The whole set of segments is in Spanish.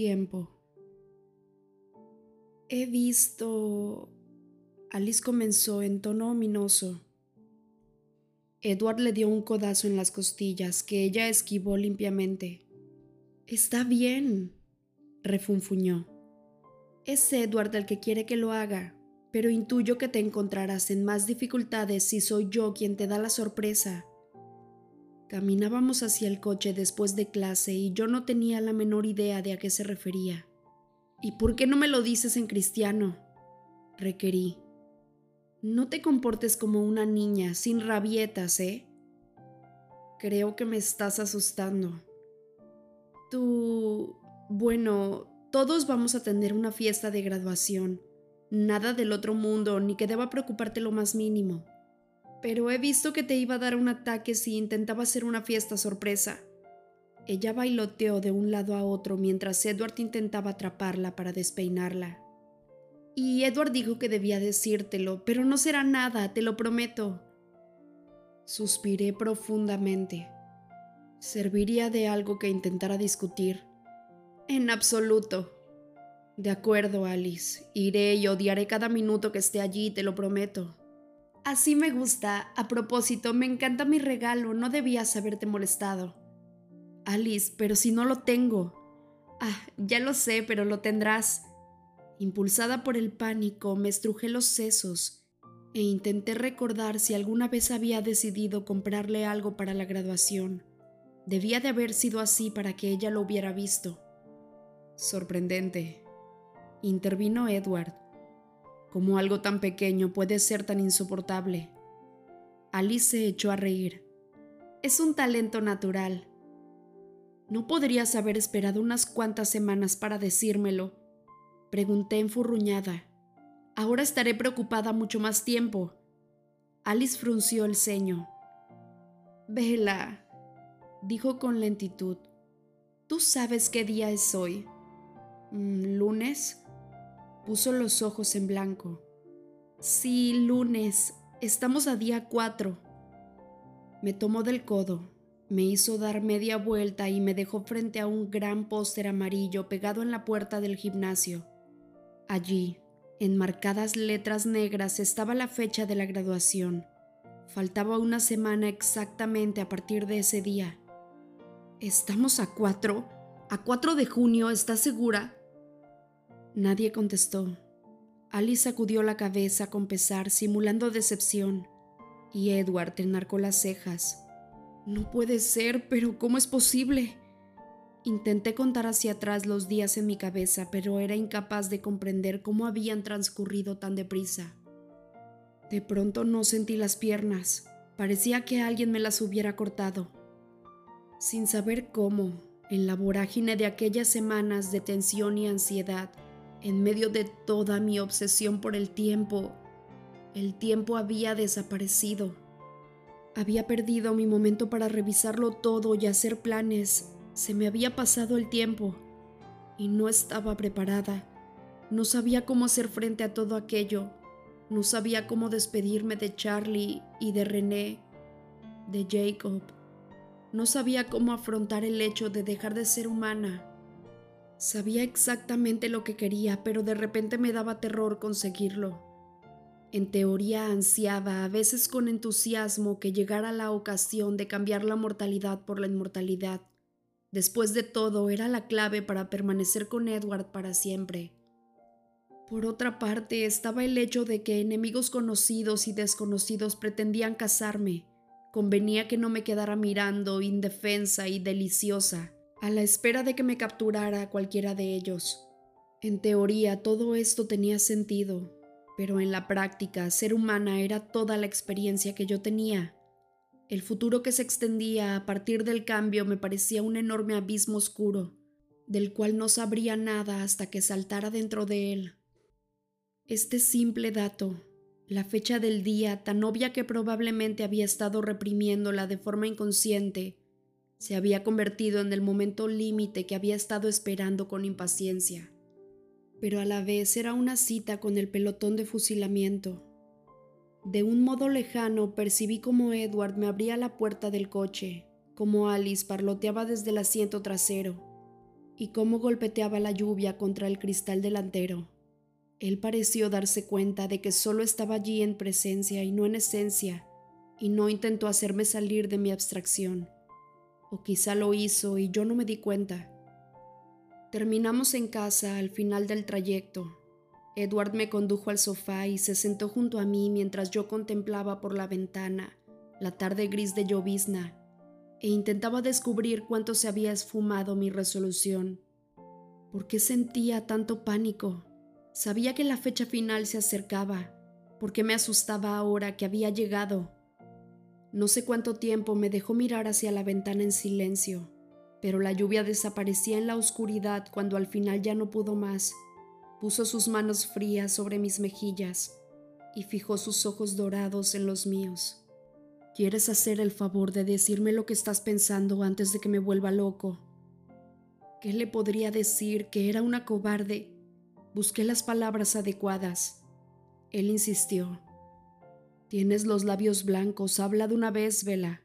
Tiempo. He visto... Alice comenzó en tono ominoso. Edward le dio un codazo en las costillas que ella esquivó limpiamente. Está bien, refunfuñó. Es Edward el que quiere que lo haga, pero intuyo que te encontrarás en más dificultades si soy yo quien te da la sorpresa. Caminábamos hacia el coche después de clase y yo no tenía la menor idea de a qué se refería. ¿Y por qué no me lo dices en cristiano? requerí. No te comportes como una niña, sin rabietas, ¿eh? Creo que me estás asustando. Tú... Bueno, todos vamos a tener una fiesta de graduación. Nada del otro mundo, ni que deba preocuparte lo más mínimo pero he visto que te iba a dar un ataque si intentaba hacer una fiesta sorpresa. Ella bailoteó de un lado a otro mientras Edward intentaba atraparla para despeinarla. Y Edward dijo que debía decírtelo, pero no será nada, te lo prometo. Suspiré profundamente. ¿Serviría de algo que intentara discutir? En absoluto. De acuerdo, Alice. Iré y odiaré cada minuto que esté allí, te lo prometo. Así me gusta. A propósito, me encanta mi regalo. No debías haberte molestado. Alice, pero si no lo tengo. Ah, ya lo sé, pero lo tendrás. Impulsada por el pánico, me estrujé los sesos e intenté recordar si alguna vez había decidido comprarle algo para la graduación. Debía de haber sido así para que ella lo hubiera visto. Sorprendente. Intervino Edward como algo tan pequeño puede ser tan insoportable. Alice se echó a reír. Es un talento natural. ¿No podrías haber esperado unas cuantas semanas para decírmelo? Pregunté enfurruñada. Ahora estaré preocupada mucho más tiempo. Alice frunció el ceño. Vela, dijo con lentitud. ¿Tú sabes qué día es hoy? Mm, ¿Lunes? Puso los ojos en blanco. Sí, lunes. Estamos a día cuatro. Me tomó del codo, me hizo dar media vuelta y me dejó frente a un gran póster amarillo pegado en la puerta del gimnasio. Allí, en marcadas letras negras, estaba la fecha de la graduación. Faltaba una semana exactamente a partir de ese día. ¿Estamos a cuatro? ¿A cuatro de junio? ¿Estás segura? Nadie contestó. Alice sacudió la cabeza con pesar, simulando decepción, y Edward enarcó las cejas. No puede ser, pero ¿cómo es posible? Intenté contar hacia atrás los días en mi cabeza, pero era incapaz de comprender cómo habían transcurrido tan deprisa. De pronto no sentí las piernas. Parecía que alguien me las hubiera cortado. Sin saber cómo, en la vorágine de aquellas semanas de tensión y ansiedad, en medio de toda mi obsesión por el tiempo, el tiempo había desaparecido. Había perdido mi momento para revisarlo todo y hacer planes. Se me había pasado el tiempo y no estaba preparada. No sabía cómo hacer frente a todo aquello. No sabía cómo despedirme de Charlie y de René, de Jacob. No sabía cómo afrontar el hecho de dejar de ser humana Sabía exactamente lo que quería, pero de repente me daba terror conseguirlo. En teoría ansiaba, a veces con entusiasmo, que llegara la ocasión de cambiar la mortalidad por la inmortalidad. Después de todo, era la clave para permanecer con Edward para siempre. Por otra parte, estaba el hecho de que enemigos conocidos y desconocidos pretendían casarme. Convenía que no me quedara mirando, indefensa y deliciosa a la espera de que me capturara cualquiera de ellos. En teoría todo esto tenía sentido, pero en la práctica ser humana era toda la experiencia que yo tenía. El futuro que se extendía a partir del cambio me parecía un enorme abismo oscuro, del cual no sabría nada hasta que saltara dentro de él. Este simple dato, la fecha del día tan obvia que probablemente había estado reprimiéndola de forma inconsciente, se había convertido en el momento límite que había estado esperando con impaciencia. Pero a la vez era una cita con el pelotón de fusilamiento. De un modo lejano percibí como Edward me abría la puerta del coche, como Alice parloteaba desde el asiento trasero, y cómo golpeteaba la lluvia contra el cristal delantero. Él pareció darse cuenta de que solo estaba allí en presencia y no en esencia, y no intentó hacerme salir de mi abstracción. O quizá lo hizo y yo no me di cuenta. Terminamos en casa al final del trayecto. Edward me condujo al sofá y se sentó junto a mí mientras yo contemplaba por la ventana la tarde gris de llovizna e intentaba descubrir cuánto se había esfumado mi resolución. ¿Por qué sentía tanto pánico? Sabía que la fecha final se acercaba. ¿Por qué me asustaba ahora que había llegado? No sé cuánto tiempo me dejó mirar hacia la ventana en silencio, pero la lluvia desaparecía en la oscuridad cuando al final ya no pudo más. Puso sus manos frías sobre mis mejillas y fijó sus ojos dorados en los míos. ¿Quieres hacer el favor de decirme lo que estás pensando antes de que me vuelva loco? ¿Qué le podría decir que era una cobarde? Busqué las palabras adecuadas. Él insistió. Tienes los labios blancos, habla de una vez, Vela.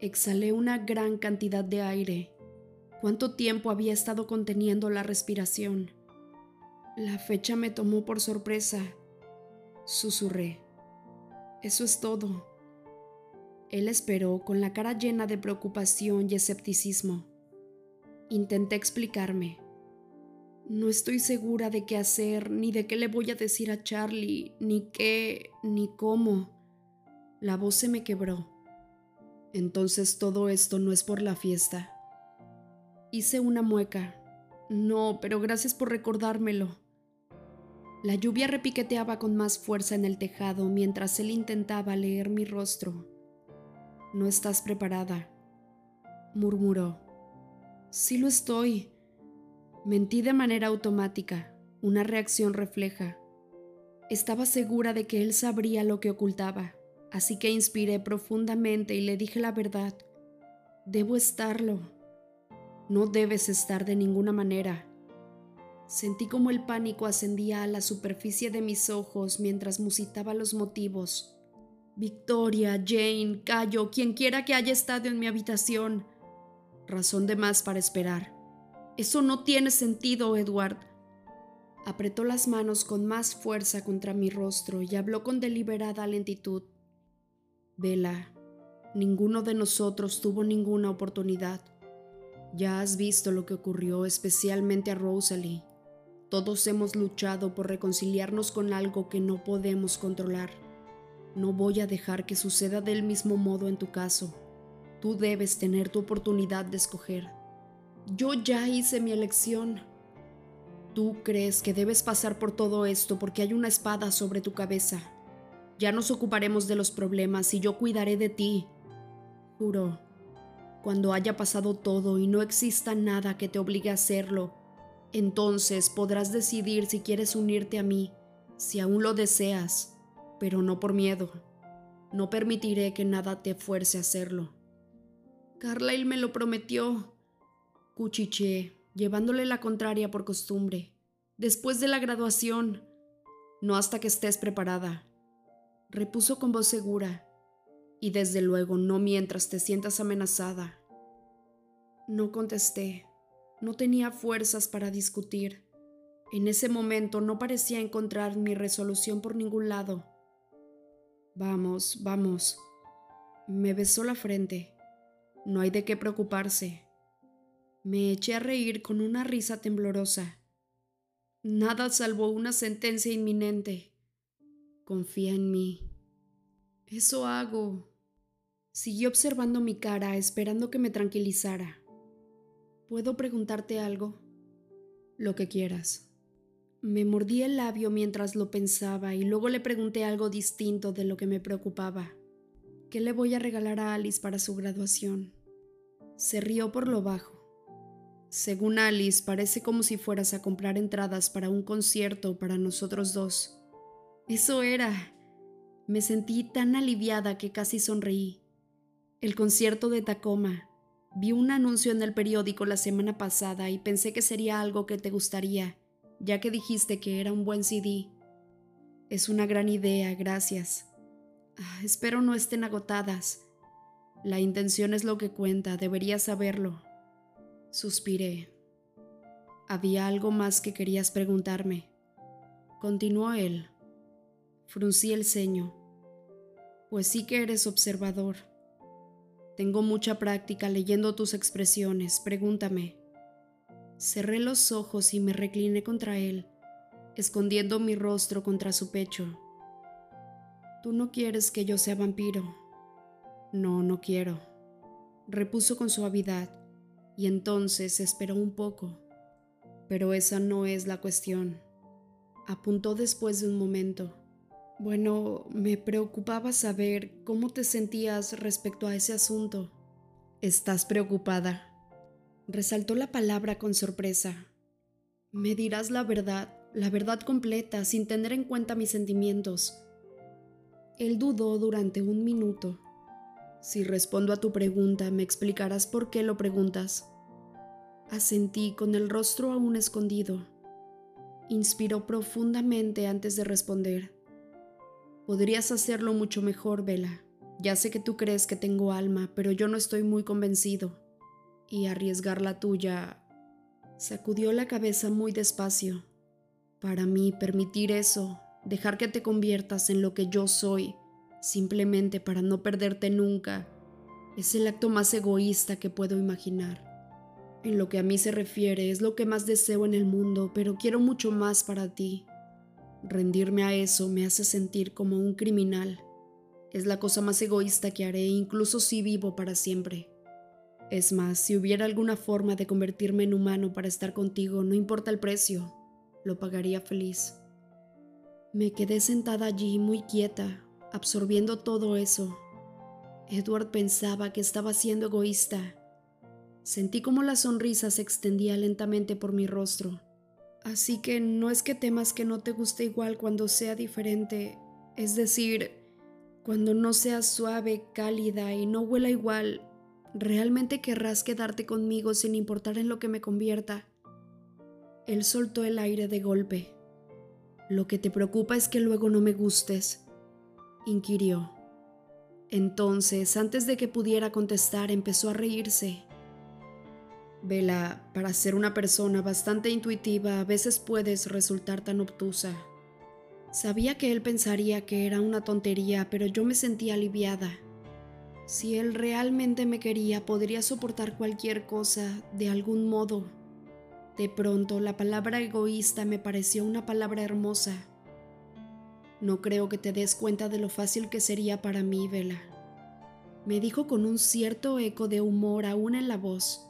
Exhalé una gran cantidad de aire. ¿Cuánto tiempo había estado conteniendo la respiración? La fecha me tomó por sorpresa. Susurré. Eso es todo. Él esperó con la cara llena de preocupación y escepticismo. Intenté explicarme. No estoy segura de qué hacer, ni de qué le voy a decir a Charlie, ni qué, ni cómo. La voz se me quebró. Entonces todo esto no es por la fiesta. Hice una mueca. No, pero gracias por recordármelo. La lluvia repiqueteaba con más fuerza en el tejado mientras él intentaba leer mi rostro. No estás preparada, murmuró. Sí lo estoy. Mentí de manera automática, una reacción refleja. Estaba segura de que él sabría lo que ocultaba, así que inspiré profundamente y le dije la verdad. Debo estarlo. No debes estar de ninguna manera. Sentí como el pánico ascendía a la superficie de mis ojos mientras musitaba los motivos Victoria, Jane, Cayo, quien quiera que haya estado en mi habitación. Razón de más para esperar. Eso no tiene sentido, Edward. Apretó las manos con más fuerza contra mi rostro y habló con deliberada lentitud. Vela, ninguno de nosotros tuvo ninguna oportunidad. Ya has visto lo que ocurrió especialmente a Rosalie. Todos hemos luchado por reconciliarnos con algo que no podemos controlar. No voy a dejar que suceda del mismo modo en tu caso. Tú debes tener tu oportunidad de escoger. Yo ya hice mi elección. Tú crees que debes pasar por todo esto porque hay una espada sobre tu cabeza. Ya nos ocuparemos de los problemas y yo cuidaré de ti. Juro, cuando haya pasado todo y no exista nada que te obligue a hacerlo, entonces podrás decidir si quieres unirte a mí, si aún lo deseas pero no por miedo. No permitiré que nada te fuerce a hacerlo. Carlyle me lo prometió. Cuchiché, llevándole la contraria por costumbre. Después de la graduación. No hasta que estés preparada. Repuso con voz segura. Y desde luego no mientras te sientas amenazada. No contesté. No tenía fuerzas para discutir. En ese momento no parecía encontrar mi resolución por ningún lado. Vamos, vamos. Me besó la frente. No hay de qué preocuparse. Me eché a reír con una risa temblorosa. Nada salvo una sentencia inminente. Confía en mí. Eso hago. Siguió observando mi cara, esperando que me tranquilizara. ¿Puedo preguntarte algo? Lo que quieras. Me mordí el labio mientras lo pensaba y luego le pregunté algo distinto de lo que me preocupaba. ¿Qué le voy a regalar a Alice para su graduación? Se rió por lo bajo. Según Alice, parece como si fueras a comprar entradas para un concierto para nosotros dos. Eso era. Me sentí tan aliviada que casi sonreí. El concierto de Tacoma. Vi un anuncio en el periódico la semana pasada y pensé que sería algo que te gustaría ya que dijiste que era un buen CD. Es una gran idea, gracias. Ah, espero no estén agotadas. La intención es lo que cuenta, deberías saberlo. Suspiré. Había algo más que querías preguntarme. Continuó él. Fruncí el ceño. Pues sí que eres observador. Tengo mucha práctica leyendo tus expresiones. Pregúntame. Cerré los ojos y me recliné contra él, escondiendo mi rostro contra su pecho. Tú no quieres que yo sea vampiro. No, no quiero. Repuso con suavidad, y entonces esperó un poco. Pero esa no es la cuestión. Apuntó después de un momento. Bueno, me preocupaba saber cómo te sentías respecto a ese asunto. ¿Estás preocupada? Resaltó la palabra con sorpresa. Me dirás la verdad, la verdad completa, sin tener en cuenta mis sentimientos. Él dudó durante un minuto. Si respondo a tu pregunta, me explicarás por qué lo preguntas. Asentí con el rostro aún escondido. Inspiró profundamente antes de responder. Podrías hacerlo mucho mejor, Vela. Ya sé que tú crees que tengo alma, pero yo no estoy muy convencido. Y arriesgar la tuya... Sacudió la cabeza muy despacio. Para mí, permitir eso, dejar que te conviertas en lo que yo soy, simplemente para no perderte nunca, es el acto más egoísta que puedo imaginar. En lo que a mí se refiere, es lo que más deseo en el mundo, pero quiero mucho más para ti. Rendirme a eso me hace sentir como un criminal. Es la cosa más egoísta que haré, incluso si vivo para siempre. Es más, si hubiera alguna forma de convertirme en humano para estar contigo, no importa el precio, lo pagaría feliz. Me quedé sentada allí muy quieta, absorbiendo todo eso. Edward pensaba que estaba siendo egoísta. Sentí como la sonrisa se extendía lentamente por mi rostro. Así que no es que temas que no te guste igual cuando sea diferente, es decir, cuando no sea suave, cálida y no huela igual, realmente querrás quedarte conmigo sin importar en lo que me convierta. Él soltó el aire de golpe. Lo que te preocupa es que luego no me gustes, inquirió. Entonces, antes de que pudiera contestar, empezó a reírse. Vela, para ser una persona bastante intuitiva, a veces puedes resultar tan obtusa. Sabía que él pensaría que era una tontería, pero yo me sentía aliviada. Si él realmente me quería, podría soportar cualquier cosa, de algún modo. De pronto, la palabra egoísta me pareció una palabra hermosa. No creo que te des cuenta de lo fácil que sería para mí, Vela. Me dijo con un cierto eco de humor aún en la voz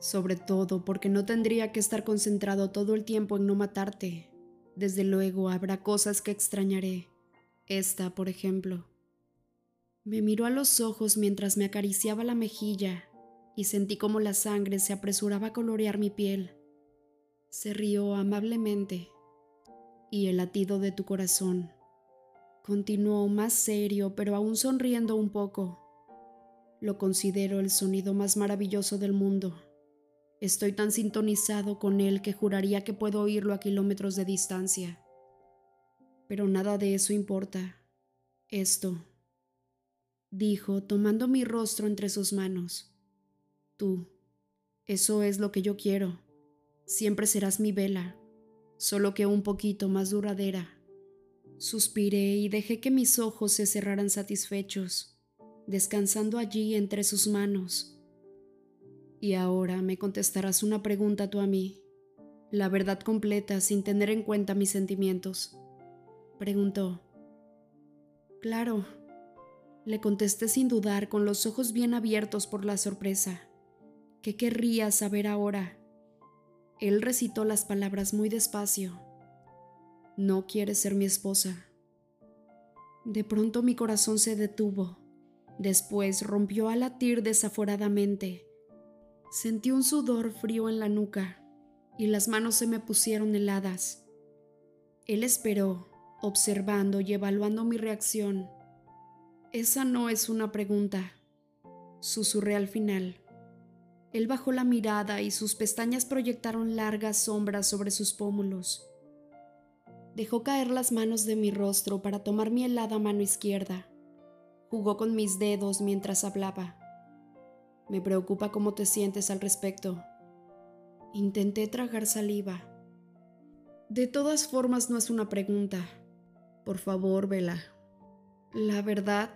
sobre todo porque no tendría que estar concentrado todo el tiempo en no matarte. Desde luego habrá cosas que extrañaré. Esta, por ejemplo. Me miró a los ojos mientras me acariciaba la mejilla y sentí como la sangre se apresuraba a colorear mi piel. Se rió amablemente. Y el latido de tu corazón. Continuó más serio, pero aún sonriendo un poco. Lo considero el sonido más maravilloso del mundo. Estoy tan sintonizado con él que juraría que puedo oírlo a kilómetros de distancia. Pero nada de eso importa. Esto, dijo, tomando mi rostro entre sus manos. Tú, eso es lo que yo quiero. Siempre serás mi vela, solo que un poquito más duradera. Suspiré y dejé que mis ojos se cerraran satisfechos, descansando allí entre sus manos y ahora me contestarás una pregunta tú a mí, la verdad completa sin tener en cuenta mis sentimientos. Preguntó. Claro, le contesté sin dudar, con los ojos bien abiertos por la sorpresa. ¿Qué querría saber ahora? Él recitó las palabras muy despacio. No quieres ser mi esposa. De pronto mi corazón se detuvo. Después rompió a latir desaforadamente Sentí un sudor frío en la nuca y las manos se me pusieron heladas. Él esperó, observando y evaluando mi reacción. Esa no es una pregunta, susurré al final. Él bajó la mirada y sus pestañas proyectaron largas sombras sobre sus pómulos. Dejó caer las manos de mi rostro para tomar mi helada mano izquierda. Jugó con mis dedos mientras hablaba. Me preocupa cómo te sientes al respecto. Intenté tragar saliva. De todas formas no es una pregunta. Por favor, Vela. La verdad,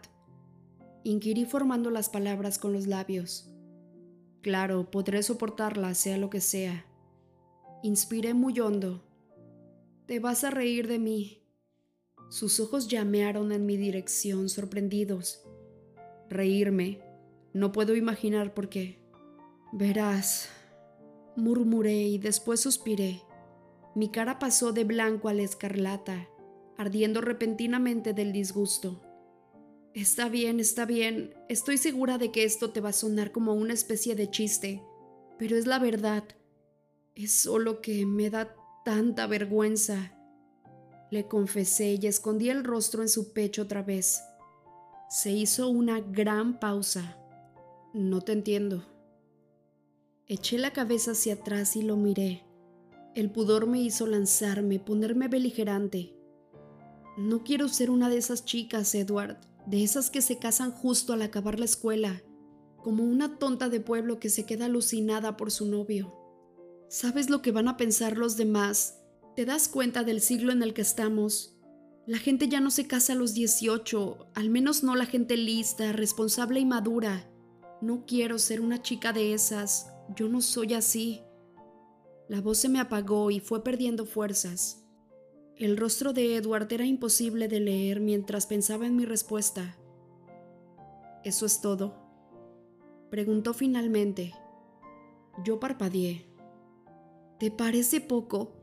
inquirí formando las palabras con los labios. Claro, podré soportarla, sea lo que sea. Inspiré muy hondo. Te vas a reír de mí. Sus ojos llamearon en mi dirección, sorprendidos. Reírme. No puedo imaginar por qué. Verás, murmuré y después suspiré. Mi cara pasó de blanco a la escarlata, ardiendo repentinamente del disgusto. Está bien, está bien. Estoy segura de que esto te va a sonar como una especie de chiste, pero es la verdad. Es solo que me da tanta vergüenza. Le confesé y escondí el rostro en su pecho otra vez. Se hizo una gran pausa. No te entiendo. Eché la cabeza hacia atrás y lo miré. El pudor me hizo lanzarme, ponerme beligerante. No quiero ser una de esas chicas, Edward de esas que se casan justo al acabar la escuela, como una tonta de pueblo que se queda alucinada por su novio. ¿Sabes lo que van a pensar los demás? ¿Te das cuenta del siglo en el que estamos? La gente ya no se casa a los 18, al menos no la gente lista, responsable y madura. No quiero ser una chica de esas, yo no soy así. La voz se me apagó y fue perdiendo fuerzas. El rostro de Edward era imposible de leer mientras pensaba en mi respuesta. ¿Eso es todo? Preguntó finalmente. Yo parpadeé. ¿Te parece poco?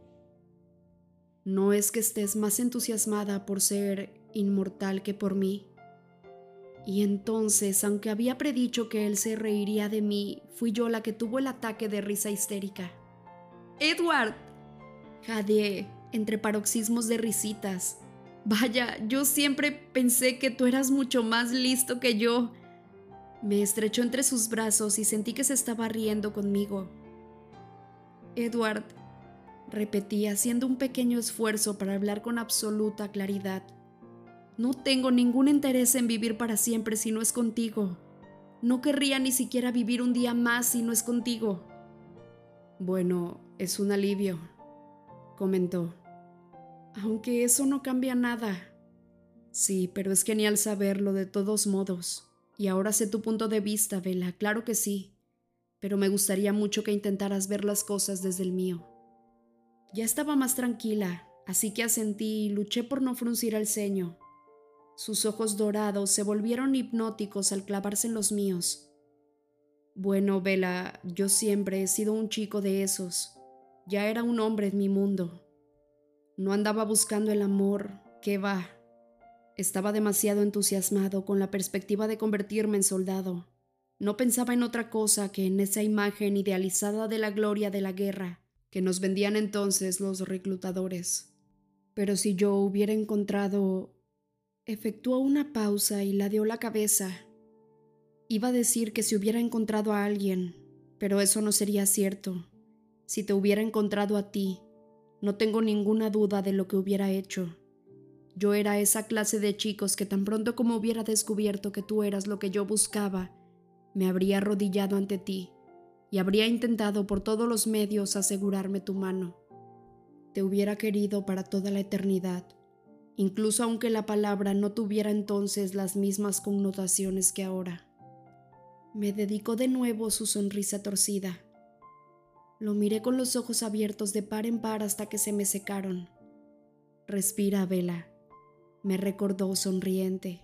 No es que estés más entusiasmada por ser inmortal que por mí. Y entonces, aunque había predicho que él se reiría de mí, fui yo la que tuvo el ataque de risa histérica. Edward. Jadeé entre paroxismos de risitas. Vaya, yo siempre pensé que tú eras mucho más listo que yo. Me estrechó entre sus brazos y sentí que se estaba riendo conmigo. Edward, repetí haciendo un pequeño esfuerzo para hablar con absoluta claridad. No tengo ningún interés en vivir para siempre si no es contigo. No querría ni siquiera vivir un día más si no es contigo. Bueno, es un alivio, comentó. Aunque eso no cambia nada. Sí, pero es genial saberlo de todos modos. Y ahora sé tu punto de vista, Vela, claro que sí. Pero me gustaría mucho que intentaras ver las cosas desde el mío. Ya estaba más tranquila, así que asentí y luché por no fruncir el ceño. Sus ojos dorados se volvieron hipnóticos al clavarse en los míos. Bueno, Vela, yo siempre he sido un chico de esos. Ya era un hombre en mi mundo. No andaba buscando el amor, ¿qué va? Estaba demasiado entusiasmado con la perspectiva de convertirme en soldado. No pensaba en otra cosa que en esa imagen idealizada de la gloria de la guerra que nos vendían entonces los reclutadores. Pero si yo hubiera encontrado... Efectuó una pausa y ladeó la cabeza. Iba a decir que si hubiera encontrado a alguien, pero eso no sería cierto. Si te hubiera encontrado a ti, no tengo ninguna duda de lo que hubiera hecho. Yo era esa clase de chicos que tan pronto como hubiera descubierto que tú eras lo que yo buscaba, me habría arrodillado ante ti y habría intentado por todos los medios asegurarme tu mano. Te hubiera querido para toda la eternidad, incluso aunque la palabra no tuviera entonces las mismas connotaciones que ahora. Me dedicó de nuevo su sonrisa torcida lo miré con los ojos abiertos de par en par hasta que se me secaron. Respira, Vela, me recordó sonriente.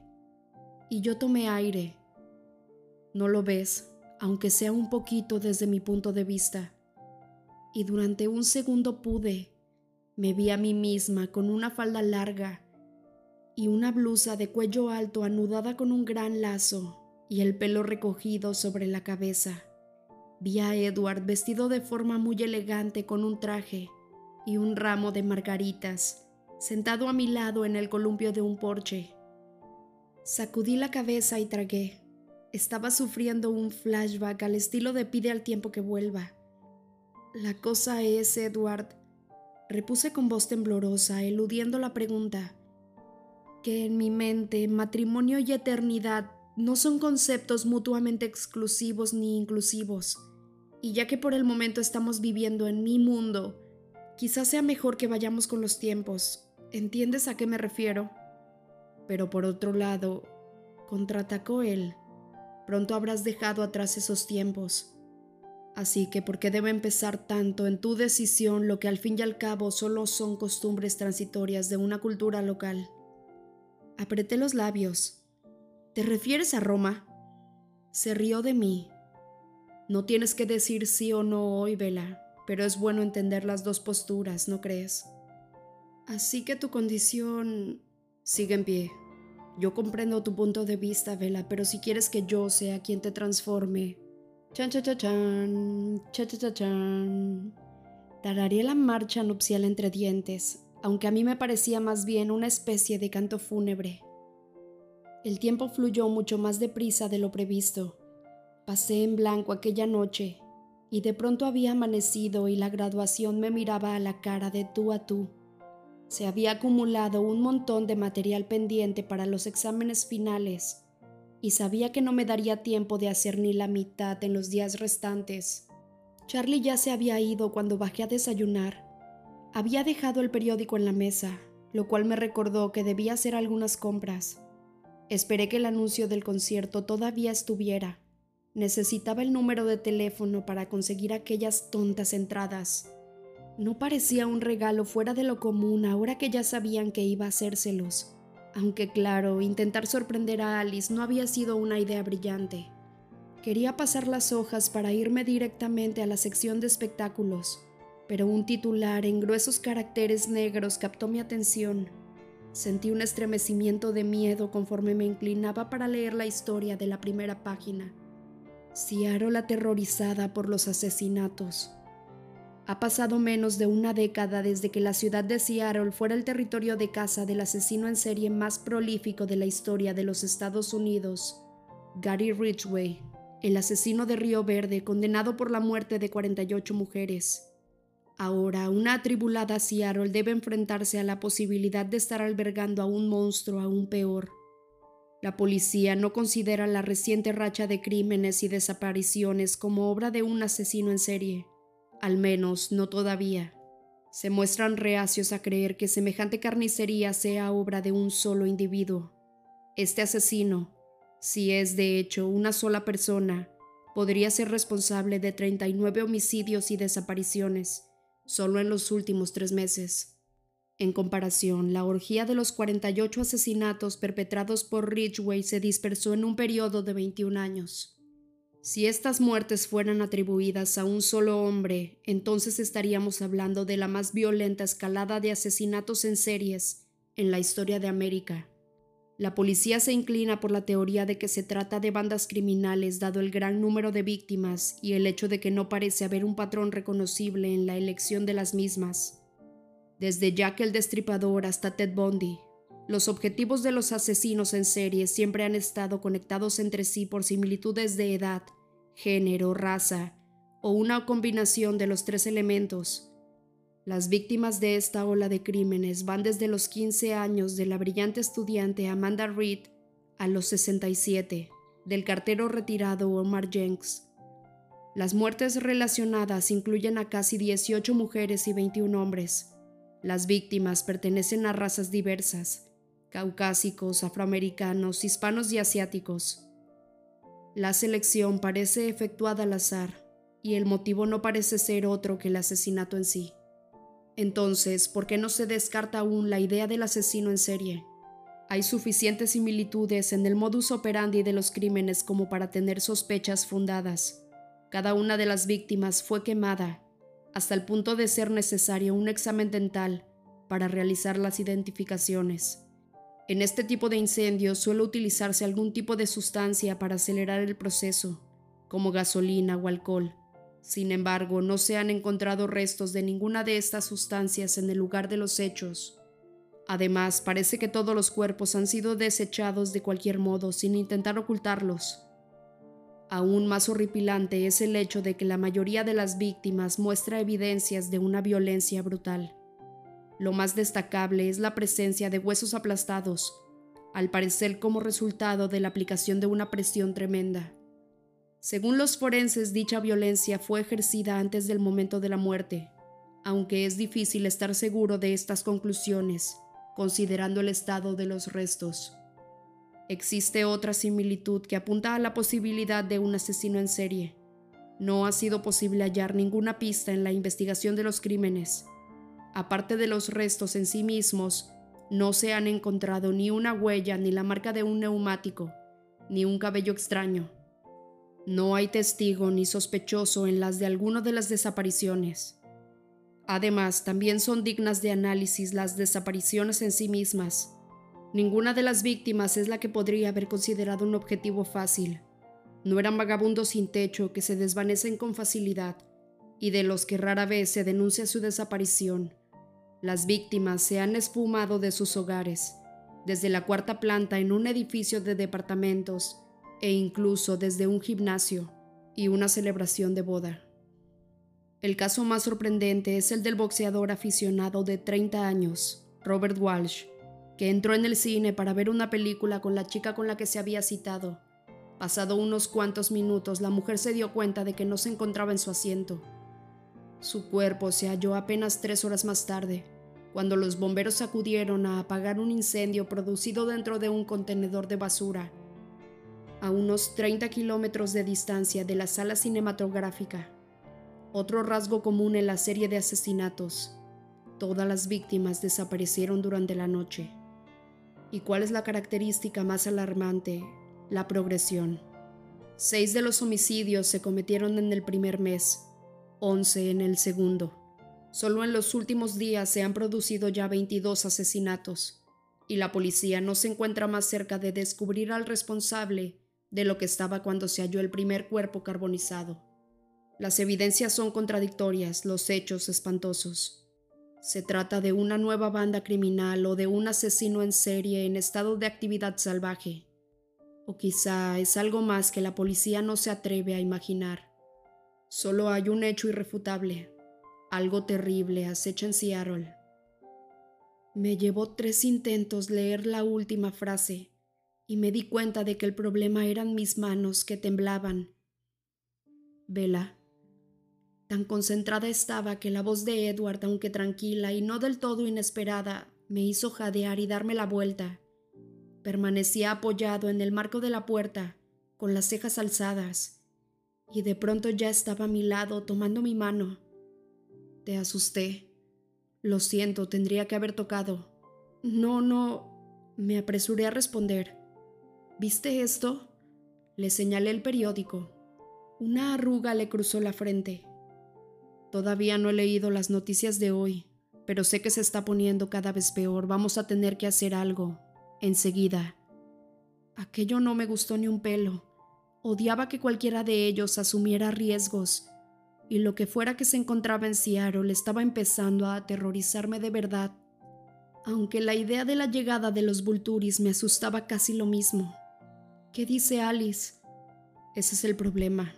Y yo tomé aire. No lo ves, aunque sea un poquito desde mi punto de vista. Y durante un segundo pude. Me vi a mí misma con una falda larga y una blusa de cuello alto anudada con un gran lazo y el pelo recogido sobre la cabeza. Vi a Edward vestido de forma muy elegante con un traje y un ramo de margaritas, sentado a mi lado en el columpio de un porche. Sacudí la cabeza y tragué. Estaba sufriendo un flashback al estilo de pide al tiempo que vuelva. La cosa es, Edward, repuse con voz temblorosa, eludiendo la pregunta, que en mi mente matrimonio y eternidad no son conceptos mutuamente exclusivos ni inclusivos Y ya que por el momento estamos viviendo en mi mundo, quizás sea mejor que vayamos con los tiempos. ¿Entiendes a qué me refiero? Pero por otro lado, contraatacó él. Pronto habrás dejado atrás esos tiempos. Así que, ¿por qué debe empezar tanto en tu decisión lo que al fin y al cabo solo son costumbres transitorias de una cultura local? Apreté los labios. ¿Te refieres a Roma? Se rió de mí. No tienes que decir sí o no hoy, Vela, pero es bueno entender las dos posturas, ¿no crees? Así que tu condición sigue en pie. Yo comprendo tu punto de vista, Vela, pero si quieres que yo sea quien te transforme. Chan, chan, chan, chan, chan, chan. Tararía la marcha nupcial entre dientes, aunque a mí me parecía más bien una especie de canto fúnebre. El tiempo fluyó mucho más deprisa de lo previsto. Pasé en blanco aquella noche, y de pronto había amanecido y la graduación me miraba a la cara de tú a tú. Se había acumulado un montón de material pendiente para los exámenes finales y sabía que no me daría tiempo de hacer ni la mitad en los días restantes. Charlie ya se había ido cuando bajé a desayunar. Había dejado el periódico en la mesa, lo cual me recordó que debía hacer algunas compras. Esperé que el anuncio del concierto todavía estuviera. Necesitaba el número de teléfono para conseguir aquellas tontas entradas. No parecía un regalo fuera de lo común ahora que ya sabían que iba a hacérselos. Aunque claro, intentar sorprender a Alice no había sido una idea brillante. Quería pasar las hojas para irme directamente a la sección de espectáculos, pero un titular en gruesos caracteres negros captó mi atención. Sentí un estremecimiento de miedo conforme me inclinaba para leer la historia de la primera página. Seattle aterrorizada por los asesinatos. Ha pasado menos de una década desde que la ciudad de Seattle fuera el territorio de caza del asesino en serie más prolífico de la historia de los Estados Unidos, Gary Ridgway, el asesino de Río Verde condenado por la muerte de 48 mujeres. Ahora, una atribulada Seattle debe enfrentarse a la posibilidad de estar albergando a un monstruo aún peor. La policía no considera la reciente racha de crímenes y desapariciones como obra de un asesino en serie al menos no todavía. Se muestran reacios a creer que semejante carnicería sea obra de un solo individuo. Este asesino, si es de hecho una sola persona, podría ser responsable de 39 homicidios y desapariciones, solo en los últimos tres meses. En comparación, la orgía de los 48 asesinatos perpetrados por Ridgway se dispersó en un periodo de 21 años. Si estas muertes fueran atribuidas a un solo hombre, entonces estaríamos hablando de la más violenta escalada de asesinatos en series en la historia de América. La policía se inclina por la teoría de que se trata de bandas criminales dado el gran número de víctimas y el hecho de que no parece haber un patrón reconocible en la elección de las mismas. Desde Jack el Destripador hasta Ted Bundy, los objetivos de los asesinos en serie siempre han estado conectados entre sí por similitudes de edad, género, raza o una combinación de los tres elementos. Las víctimas de esta ola de crímenes van desde los 15 años de la brillante estudiante Amanda Reed a los 67 del cartero retirado Omar Jenks. Las muertes relacionadas incluyen a casi 18 mujeres y 21 hombres. Las víctimas pertenecen a razas diversas, caucásicos, afroamericanos, hispanos y asiáticos. La selección parece efectuada al azar y el motivo no parece ser otro que el asesinato en sí. Entonces, ¿por qué no se descarta aún la idea del asesino en serie? Hay suficientes similitudes en el modus operandi de los crímenes como para tener sospechas fundadas. Cada una de las víctimas fue quemada, hasta el punto de ser necesario un examen dental para realizar las identificaciones. En este tipo de incendios suele utilizarse algún tipo de sustancia para acelerar el proceso, como gasolina o alcohol. Sin embargo, no se han encontrado restos de ninguna de estas sustancias en el lugar de los hechos. Además, parece que todos los cuerpos han sido desechados de cualquier modo sin intentar ocultarlos. Aún más horripilante es el hecho de que la mayoría de las víctimas muestra evidencias de una violencia brutal. Lo más destacable es la presencia de huesos aplastados, al parecer como resultado de la aplicación de una presión tremenda. Según los forenses, dicha violencia fue ejercida antes del momento de la muerte, aunque es difícil estar seguro de estas conclusiones, considerando el estado de los restos. Existe otra similitud que apunta a la posibilidad de un asesino en serie. No ha sido posible hallar ninguna pista en la investigación de los crímenes. Aparte de los restos en sí mismos, no se han encontrado ni una huella ni la marca de un neumático, ni un cabello extraño. No hay testigo ni sospechoso en las de alguna de las desapariciones. Además, también son dignas de análisis las desapariciones en sí mismas. Ninguna de las víctimas es la que podría haber considerado un objetivo fácil. No eran vagabundos sin techo que se desvanecen con facilidad y de los que rara vez se denuncia su desaparición. Las víctimas se han esfumado de sus hogares, desde la cuarta planta en un edificio de departamentos e incluso desde un gimnasio y una celebración de boda. El caso más sorprendente es el del boxeador aficionado de 30 años, Robert Walsh, que entró en el cine para ver una película con la chica con la que se había citado. Pasado unos cuantos minutos, la mujer se dio cuenta de que no se encontraba en su asiento. Su cuerpo se halló apenas tres horas más tarde, cuando los bomberos acudieron a apagar un incendio producido dentro de un contenedor de basura a unos 30 kilómetros de distancia de la sala cinematográfica. Otro rasgo común en la serie de asesinatos. Todas las víctimas desaparecieron durante la noche. ¿Y cuál es la característica más alarmante? La progresión. Seis de los homicidios se cometieron en el primer mes, once en el segundo. Solo en los últimos días se han producido ya 22 asesinatos, y la policía no se encuentra más cerca de descubrir al responsable de lo que estaba cuando se halló el primer cuerpo carbonizado. Las evidencias son contradictorias, los hechos espantosos. ¿Se trata de una nueva banda criminal o de un asesino en serie en estado de actividad salvaje? O quizá es algo más que la policía no se atreve a imaginar. Solo hay un hecho irrefutable. Algo terrible acecha en Seattle. Me llevó tres intentos leer la última frase y me di cuenta de que el problema eran mis manos que temblaban. Vela. Tan concentrada estaba que la voz de Edward, aunque tranquila y no del todo inesperada, me hizo jadear y darme la vuelta. Permanecía apoyado en el marco de la puerta, con las cejas alzadas, y de pronto ya estaba a mi lado tomando mi mano. Te asusté. Lo siento, tendría que haber tocado. No, no. Me apresuré a responder. ¿Viste esto? Le señalé el periódico. Una arruga le cruzó la frente. Todavía no he leído las noticias de hoy, pero sé que se está poniendo cada vez peor. Vamos a tener que hacer algo. Enseguida. Aquello no me gustó ni un pelo. Odiaba que cualquiera de ellos asumiera riesgos, y lo que fuera que se encontraba en Seattle estaba empezando a aterrorizarme de verdad, aunque la idea de la llegada de los Vulturis me asustaba casi lo mismo. ¿Qué dice Alice? Ese es el problema.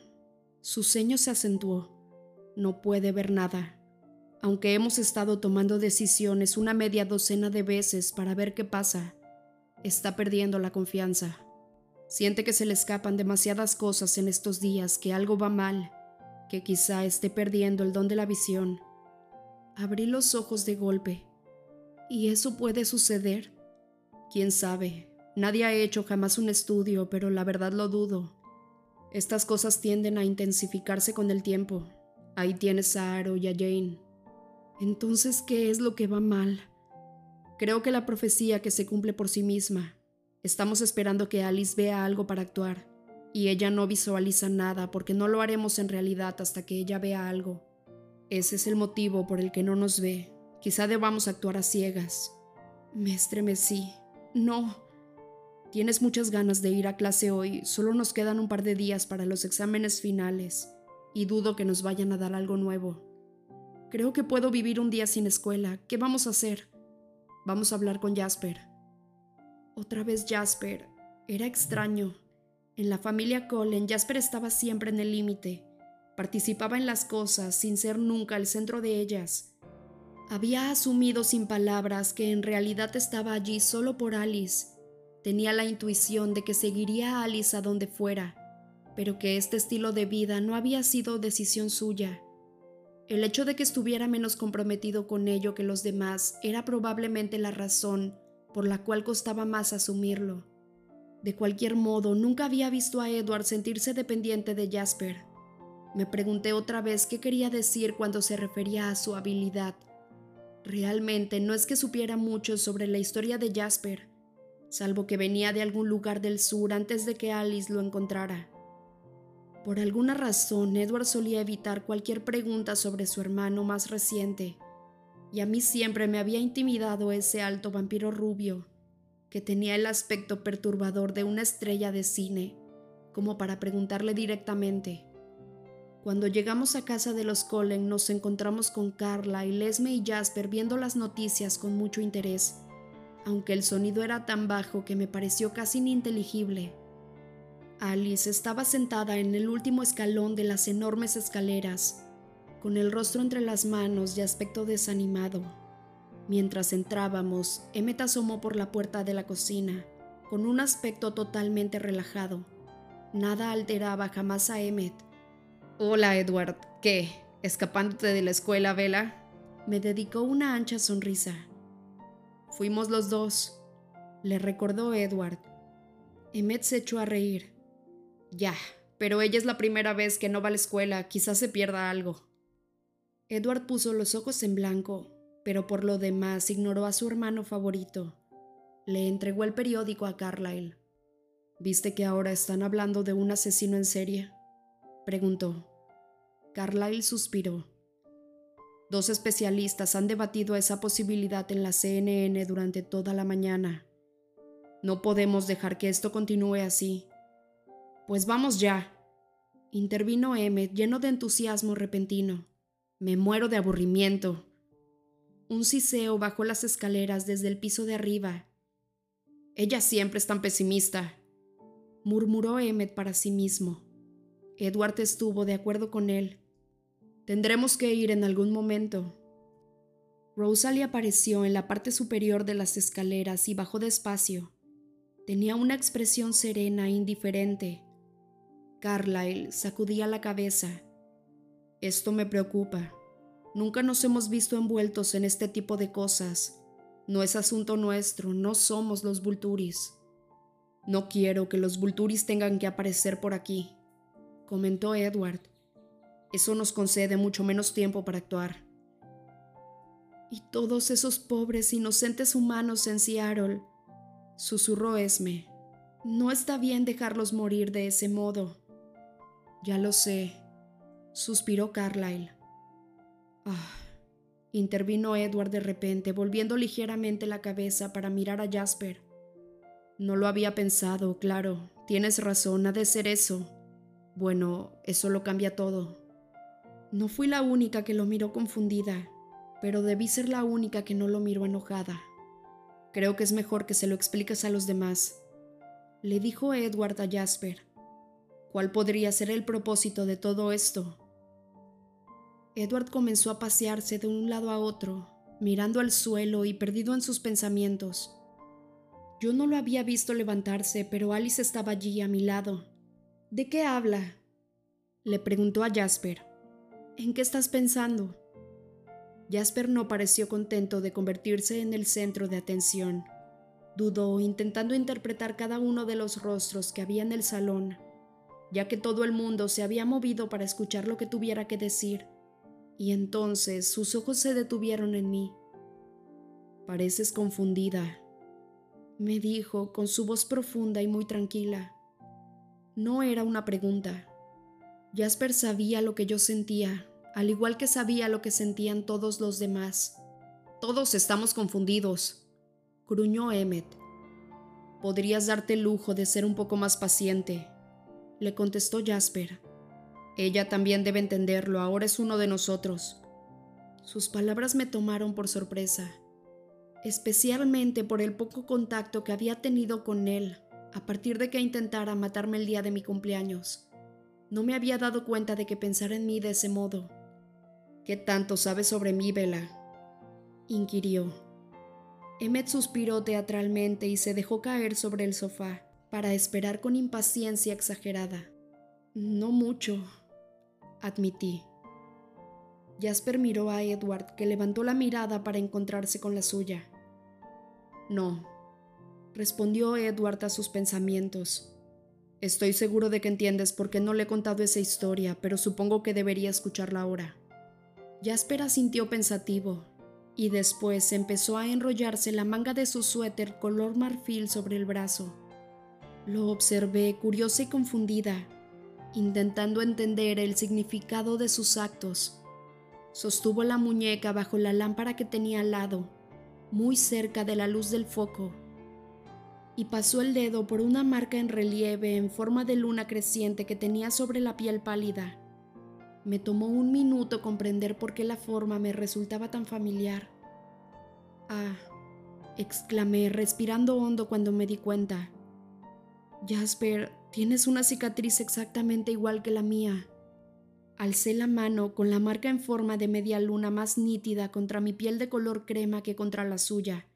Su ceño se acentuó. No puede ver nada. Aunque hemos estado tomando decisiones una media docena de veces para ver qué pasa, está perdiendo la confianza. Siente que se le escapan demasiadas cosas en estos días, que algo va mal, que quizá esté perdiendo el don de la visión. Abrí los ojos de golpe. ¿Y eso puede suceder? ¿Quién sabe? Nadie ha hecho jamás un estudio, pero la verdad lo dudo. Estas cosas tienden a intensificarse con el tiempo. Ahí tienes a Aro y a Jane. Entonces, ¿qué es lo que va mal? Creo que la profecía que se cumple por sí misma. Estamos esperando que Alice vea algo para actuar, y ella no visualiza nada porque no lo haremos en realidad hasta que ella vea algo. Ese es el motivo por el que no nos ve. Quizá debamos actuar a ciegas. Me estremecí. No, Tienes muchas ganas de ir a clase hoy, solo nos quedan un par de días para los exámenes finales, y dudo que nos vayan a dar algo nuevo. Creo que puedo vivir un día sin escuela. ¿Qué vamos a hacer? Vamos a hablar con Jasper. Otra vez Jasper. Era extraño. En la familia Colin, Jasper estaba siempre en el límite. Participaba en las cosas sin ser nunca el centro de ellas. Había asumido sin palabras que en realidad estaba allí solo por Alice Tenía la intuición de que seguiría a Alice a donde fuera, pero que este estilo de vida no había sido decisión suya. El hecho de que estuviera menos comprometido con ello que los demás era probablemente la razón por la cual costaba más asumirlo. De cualquier modo, nunca había visto a Edward sentirse dependiente de Jasper. Me pregunté otra vez qué quería decir cuando se refería a su habilidad. Realmente no es que supiera mucho sobre la historia de Jasper, salvo que venía de algún lugar del sur antes de que Alice lo encontrara. Por alguna razón, Edward solía evitar cualquier pregunta sobre su hermano más reciente, y a mí siempre me había intimidado ese alto vampiro rubio, que tenía el aspecto perturbador de una estrella de cine, como para preguntarle directamente. Cuando llegamos a casa de los Cullen nos encontramos con Carla y Lesme y Jasper viendo las noticias con mucho interés, aunque el sonido era tan bajo que me pareció casi ininteligible. Alice estaba sentada en el último escalón de las enormes escaleras, con el rostro entre las manos y aspecto desanimado. Mientras entrábamos, Emmet asomó por la puerta de la cocina, con un aspecto totalmente relajado. Nada alteraba jamás a Emmet. Hola, Edward. ¿Qué? ¿Escapándote de la escuela, Vela? Me dedicó una ancha sonrisa. Fuimos los dos, le recordó Edward. Emmet se echó a reír. Ya, pero ella es la primera vez que no va a la escuela, quizás se pierda algo. Edward puso los ojos en blanco, pero por lo demás ignoró a su hermano favorito. Le entregó el periódico a Carlyle. ¿Viste que ahora están hablando de un asesino en serie? preguntó. Carlyle suspiró. Dos especialistas han debatido esa posibilidad en la CNN durante toda la mañana. No podemos dejar que esto continúe así. Pues vamos ya, intervino Emmet lleno de entusiasmo repentino. Me muero de aburrimiento. Un siseo bajó las escaleras desde el piso de arriba. Ella siempre es tan pesimista, murmuró Emmet para sí mismo. Edward estuvo de acuerdo con él. Tendremos que ir en algún momento. Rosalie apareció en la parte superior de las escaleras y bajó despacio. Tenía una expresión serena e indiferente. Carlyle sacudía la cabeza. Esto me preocupa. Nunca nos hemos visto envueltos en este tipo de cosas. No es asunto nuestro, no somos los Vulturis. No quiero que los Vulturis tengan que aparecer por aquí, comentó Edward. Eso nos concede mucho menos tiempo para actuar. Y todos esos pobres inocentes humanos en Seattle, susurró Esme. No está bien dejarlos morir de ese modo. Ya lo sé, suspiró Carlyle. Ah, intervino Edward de repente, volviendo ligeramente la cabeza para mirar a Jasper. No lo había pensado, claro. Tienes razón, ha de ser eso. Bueno, eso lo cambia todo. No fui la única que lo miró confundida, pero debí ser la única que no lo miró enojada. Creo que es mejor que se lo expliques a los demás, le dijo Edward a Jasper. ¿Cuál podría ser el propósito de todo esto? Edward comenzó a pasearse de un lado a otro, mirando al suelo y perdido en sus pensamientos. Yo no lo había visto levantarse, pero Alice estaba allí a mi lado. ¿De qué habla? Le preguntó a Jasper. ¿En qué estás pensando? Jasper no pareció contento de convertirse en el centro de atención. Dudó, intentando interpretar cada uno de los rostros que había en el salón ya que todo el mundo se había movido para escuchar lo que tuviera que decir, y entonces sus ojos se detuvieron en mí. Pareces confundida, me dijo con su voz profunda y muy tranquila. No era una pregunta. Jasper sabía lo que yo sentía, al igual que sabía lo que sentían todos los demás. Todos estamos confundidos, gruñó Emmet. Podrías darte el lujo de ser un poco más paciente, le contestó Jasper. Ella también debe entenderlo, ahora es uno de nosotros. Sus palabras me tomaron por sorpresa, especialmente por el poco contacto que había tenido con él a partir de que intentara matarme el día de mi cumpleaños. No me había dado cuenta de que pensara en mí de ese modo. ¿Qué tanto sabes sobre mí, Bella? inquirió. Emmet suspiró teatralmente y se dejó caer sobre el sofá para esperar con impaciencia exagerada. No mucho, admití. Jasper miró a Edward, que levantó la mirada para encontrarse con la suya. No, respondió Edward a sus pensamientos. Estoy seguro de que entiendes por qué no le he contado esa historia, pero supongo que debería escucharla ahora. Jasper asintió pensativo, y después empezó a enrollarse la manga de su suéter color marfil sobre el brazo. Lo observé curiosa y confundida, intentando entender el significado de sus actos. Sostuvo la muñeca bajo la lámpara que tenía al lado, muy cerca de la luz del foco, y pasó el dedo por una marca en relieve en forma de luna creciente que tenía sobre la piel pálida. Me tomó un minuto comprender por qué la forma me resultaba tan familiar. Ah, exclamé, respirando hondo cuando me di cuenta. Jasper, tienes una cicatriz exactamente igual que la mía. Alcé la mano con la marca en forma de media luna más nítida contra mi piel de color crema que contra la suya,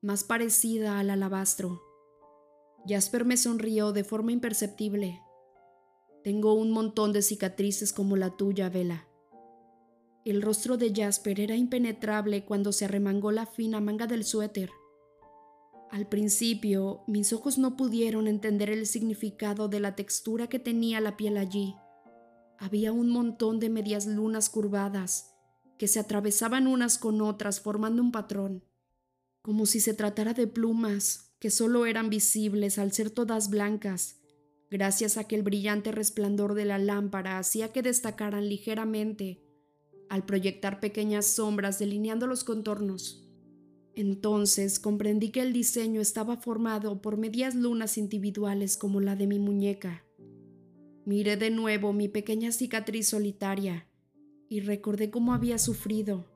más parecida al alabastro. Jasper me sonrió de forma imperceptible. Tengo un montón de cicatrices como la tuya, Vela. El rostro de Jasper era impenetrable cuando se arremangó la fina manga del suéter. Al principio, mis ojos no pudieron entender el significado de la textura que tenía la piel allí. Había un montón de medias lunas curvadas que se atravesaban unas con otras formando un patrón, como si se tratara de plumas que solo eran visibles al ser todas blancas gracias a que el brillante resplandor de la lámpara hacía que destacaran ligeramente al proyectar pequeñas sombras delineando los contornos. Entonces comprendí que el diseño estaba formado por medias lunas individuales como la de mi muñeca. Miré de nuevo mi pequeña cicatriz solitaria y recordé cómo había sufrido.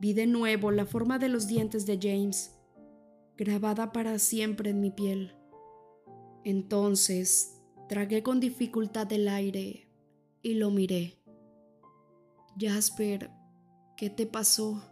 Vi de nuevo la forma de los dientes de James, grabada para siempre en mi piel. Entonces tragué con dificultad el aire y lo miré. Jasper, ¿qué te pasó?